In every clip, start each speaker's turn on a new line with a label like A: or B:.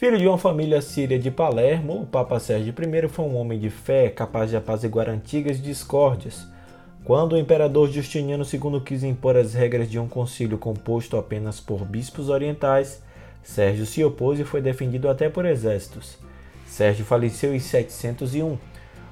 A: Filho de uma família síria de Palermo, o Papa Sérgio I foi um homem de fé capaz de apaziguar antigas discórdias. Quando o imperador Justiniano II quis impor as regras de um concílio composto apenas por bispos orientais, Sérgio se opôs e foi defendido até por exércitos. Sérgio faleceu em 701.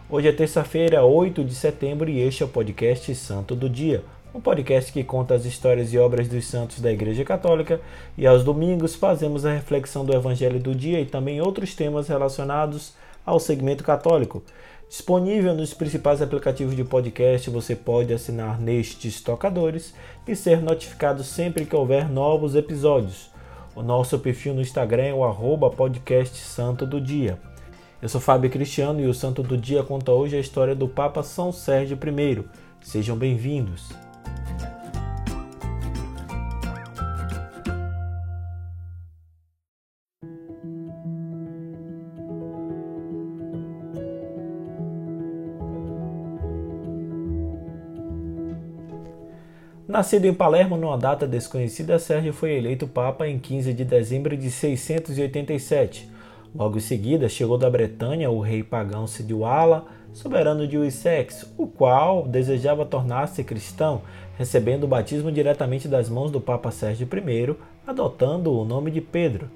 A: Hoje é terça-feira, 8 de setembro, e este é o podcast Santo do Dia um podcast que conta as histórias e obras dos santos da Igreja Católica, e aos domingos fazemos a reflexão do Evangelho do dia e também outros temas relacionados ao segmento católico. Disponível nos principais aplicativos de podcast, você pode assinar nestes tocadores e ser notificado sempre que houver novos episódios. O nosso perfil no Instagram é o arroba podcast Santo do Dia. Eu sou Fábio Cristiano e o Santo do Dia conta hoje a história do Papa São Sérgio I. Sejam bem-vindos. Nascido em Palermo numa data desconhecida, Sérgio foi eleito Papa em 15 de dezembro de 687. Logo em seguida, chegou da Bretanha o rei pagão Sidiwala, soberano de Wessex, o qual desejava tornar-se cristão, recebendo o batismo diretamente das mãos do Papa Sérgio I, adotando o nome de Pedro.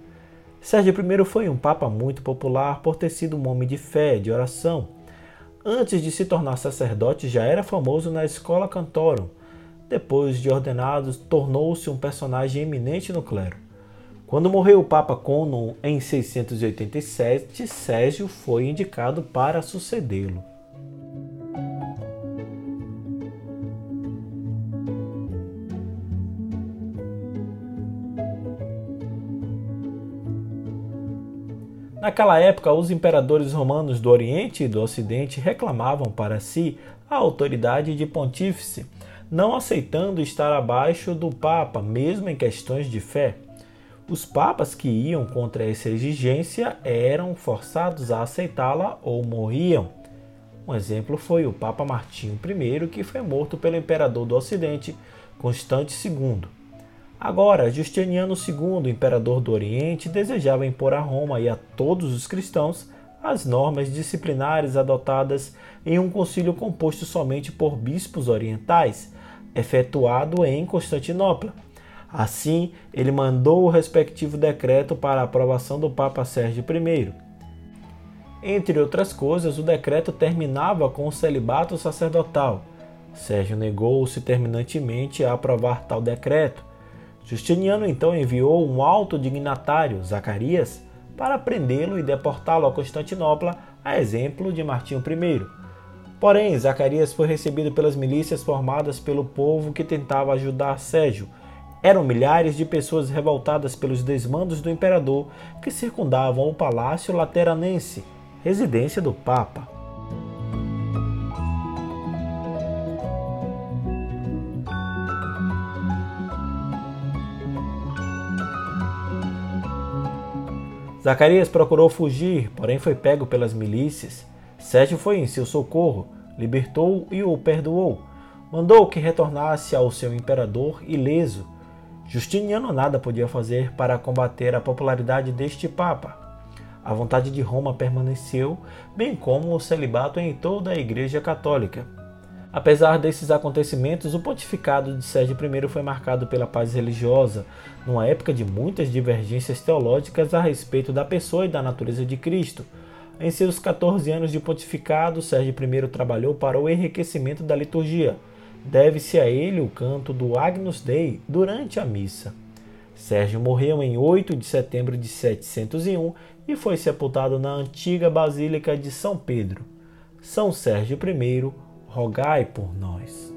A: Sérgio I foi um papa muito popular por ter sido um homem de fé, de oração. Antes de se tornar sacerdote, já era famoso na escola Cantorum depois de ordenado, tornou-se um personagem eminente no clero. Quando morreu o Papa Conon em 687, Sérgio foi indicado para sucedê-lo. Naquela época, os imperadores romanos do Oriente e do Ocidente reclamavam para si a autoridade de pontífice não aceitando estar abaixo do Papa, mesmo em questões de fé. Os papas que iam contra essa exigência eram forçados a aceitá-la ou morriam. Um exemplo foi o Papa Martinho I, que foi morto pelo imperador do Ocidente, Constante II. Agora, Justiniano II, imperador do Oriente, desejava impor a Roma e a todos os cristãos as normas disciplinares adotadas em um concílio composto somente por bispos orientais, efetuado em Constantinopla. Assim, ele mandou o respectivo decreto para a aprovação do Papa Sérgio I. Entre outras coisas, o decreto terminava com o celibato sacerdotal. Sérgio negou-se terminantemente a aprovar tal decreto. Justiniano então enviou um alto dignatário, Zacarias, para prendê-lo e deportá-lo a Constantinopla, a exemplo de Martinho I. Porém, Zacarias foi recebido pelas milícias formadas pelo povo que tentava ajudar Sérgio. Eram milhares de pessoas revoltadas pelos desmandos do imperador que circundavam o Palácio Lateranense, residência do Papa. Zacarias procurou fugir, porém foi pego pelas milícias. Sérgio foi em seu socorro, libertou e o perdoou. Mandou que retornasse ao seu imperador ileso. Justiniano nada podia fazer para combater a popularidade deste Papa. A vontade de Roma permaneceu, bem como o celibato em toda a Igreja Católica. Apesar desses acontecimentos, o pontificado de Sérgio I foi marcado pela paz religiosa, numa época de muitas divergências teológicas a respeito da pessoa e da natureza de Cristo. Em seus 14 anos de pontificado, Sérgio I trabalhou para o enriquecimento da liturgia. Deve-se a ele o canto do Agnus Dei durante a missa. Sérgio morreu em 8 de setembro de 701 e foi sepultado na antiga Basílica de São Pedro. São Sérgio I, rogai por nós.